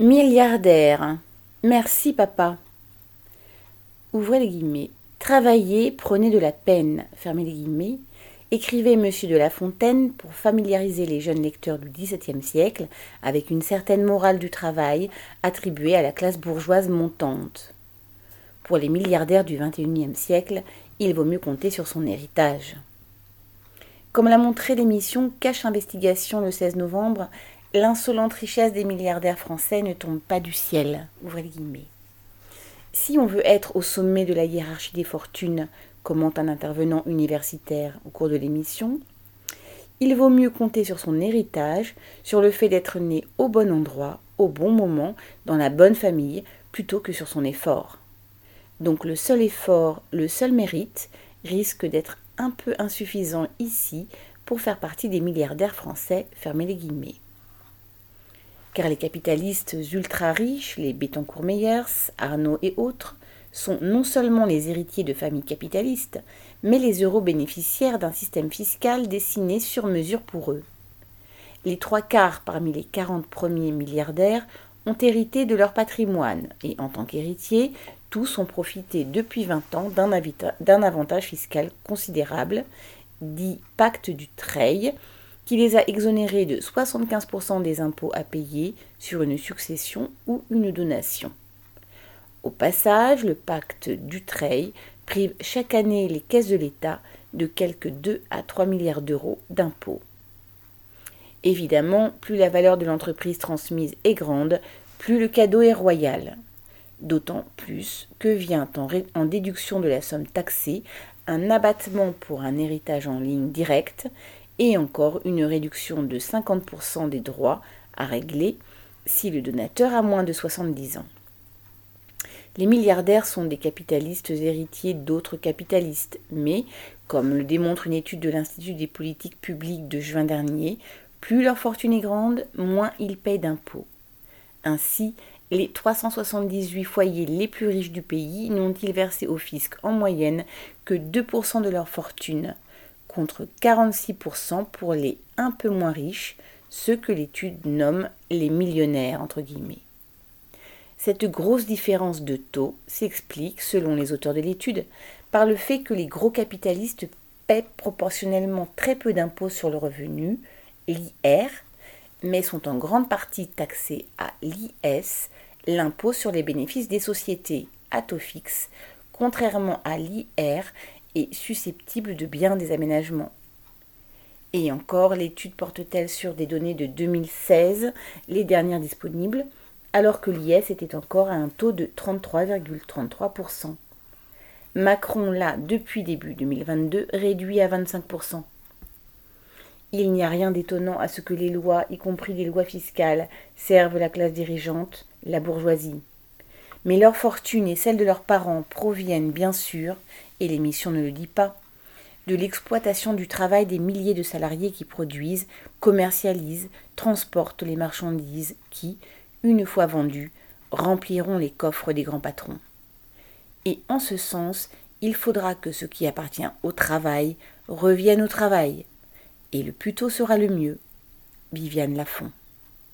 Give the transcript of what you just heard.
Milliardaire. Merci, papa. Ouvrez les guillemets. Travaillez, prenez de la peine. Fermez les guillemets. Écrivait Monsieur de La Fontaine pour familiariser les jeunes lecteurs du XVIIe siècle avec une certaine morale du travail attribuée à la classe bourgeoise montante. Pour les milliardaires du XXIe siècle, il vaut mieux compter sur son héritage. Comme l'a montré l'émission Cache Investigation le 16 novembre, L'insolente richesse des milliardaires français ne tombe pas du ciel. Si on veut être au sommet de la hiérarchie des fortunes, commente un intervenant universitaire au cours de l'émission, il vaut mieux compter sur son héritage, sur le fait d'être né au bon endroit, au bon moment, dans la bonne famille, plutôt que sur son effort. Donc le seul effort, le seul mérite, risque d'être un peu insuffisant ici pour faire partie des milliardaires français, car les capitalistes ultra riches, les Bettencourt Meyers, Arnaud et autres, sont non seulement les héritiers de familles capitalistes, mais les euros bénéficiaires d'un système fiscal dessiné sur mesure pour eux. Les trois quarts parmi les quarante premiers milliardaires ont hérité de leur patrimoine et en tant qu'héritiers, tous ont profité depuis vingt ans d'un avantage fiscal considérable, dit pacte du Treil, qui les a exonérés de 75% des impôts à payer sur une succession ou une donation. Au passage, le pacte Dutreil prive chaque année les caisses de l'État de quelques 2 à 3 milliards d'euros d'impôts. Évidemment, plus la valeur de l'entreprise transmise est grande, plus le cadeau est royal. D'autant plus que vient en, déduction de la somme taxée un abattement pour un héritage en ligne direct et encore une réduction de 50% des droits à régler si le donateur a moins de 70 ans. Les milliardaires sont des capitalistes héritiers d'autres capitalistes, mais, comme le démontre une étude de l'Institut des politiques publiques de juin dernier, plus leur fortune est grande, moins ils payent d'impôts. Ainsi, les 378 foyers les plus riches du pays n'ont-ils versé au fisc en moyenne que 2% de leur fortune, contre 46% pour les un peu moins riches, ceux que l'étude nomme les millionnaires. Cette grosse différence de taux s'explique, selon les auteurs de l'étude, par le fait que les gros capitalistes paient proportionnellement très peu d'impôts sur le revenu, l'IR, mais sont en grande partie taxés à l'IS, l'impôt sur les bénéfices des sociétés, à taux fixe, contrairement à l'IR est susceptible de bien des aménagements. Et encore, l'étude porte-t-elle sur des données de 2016, les dernières disponibles, alors que l'IS était encore à un taux de 33,33%. Macron l'a, depuis début 2022, réduit à 25%. Il n'y a rien d'étonnant à ce que les lois, y compris les lois fiscales, servent la classe dirigeante, la bourgeoisie. Mais leur fortune et celle de leurs parents proviennent bien sûr et l'émission ne le dit pas, de l'exploitation du travail des milliers de salariés qui produisent, commercialisent, transportent les marchandises qui, une fois vendues, rempliront les coffres des grands patrons. Et en ce sens, il faudra que ce qui appartient au travail revienne au travail, et le plus tôt sera le mieux. Viviane Lafont.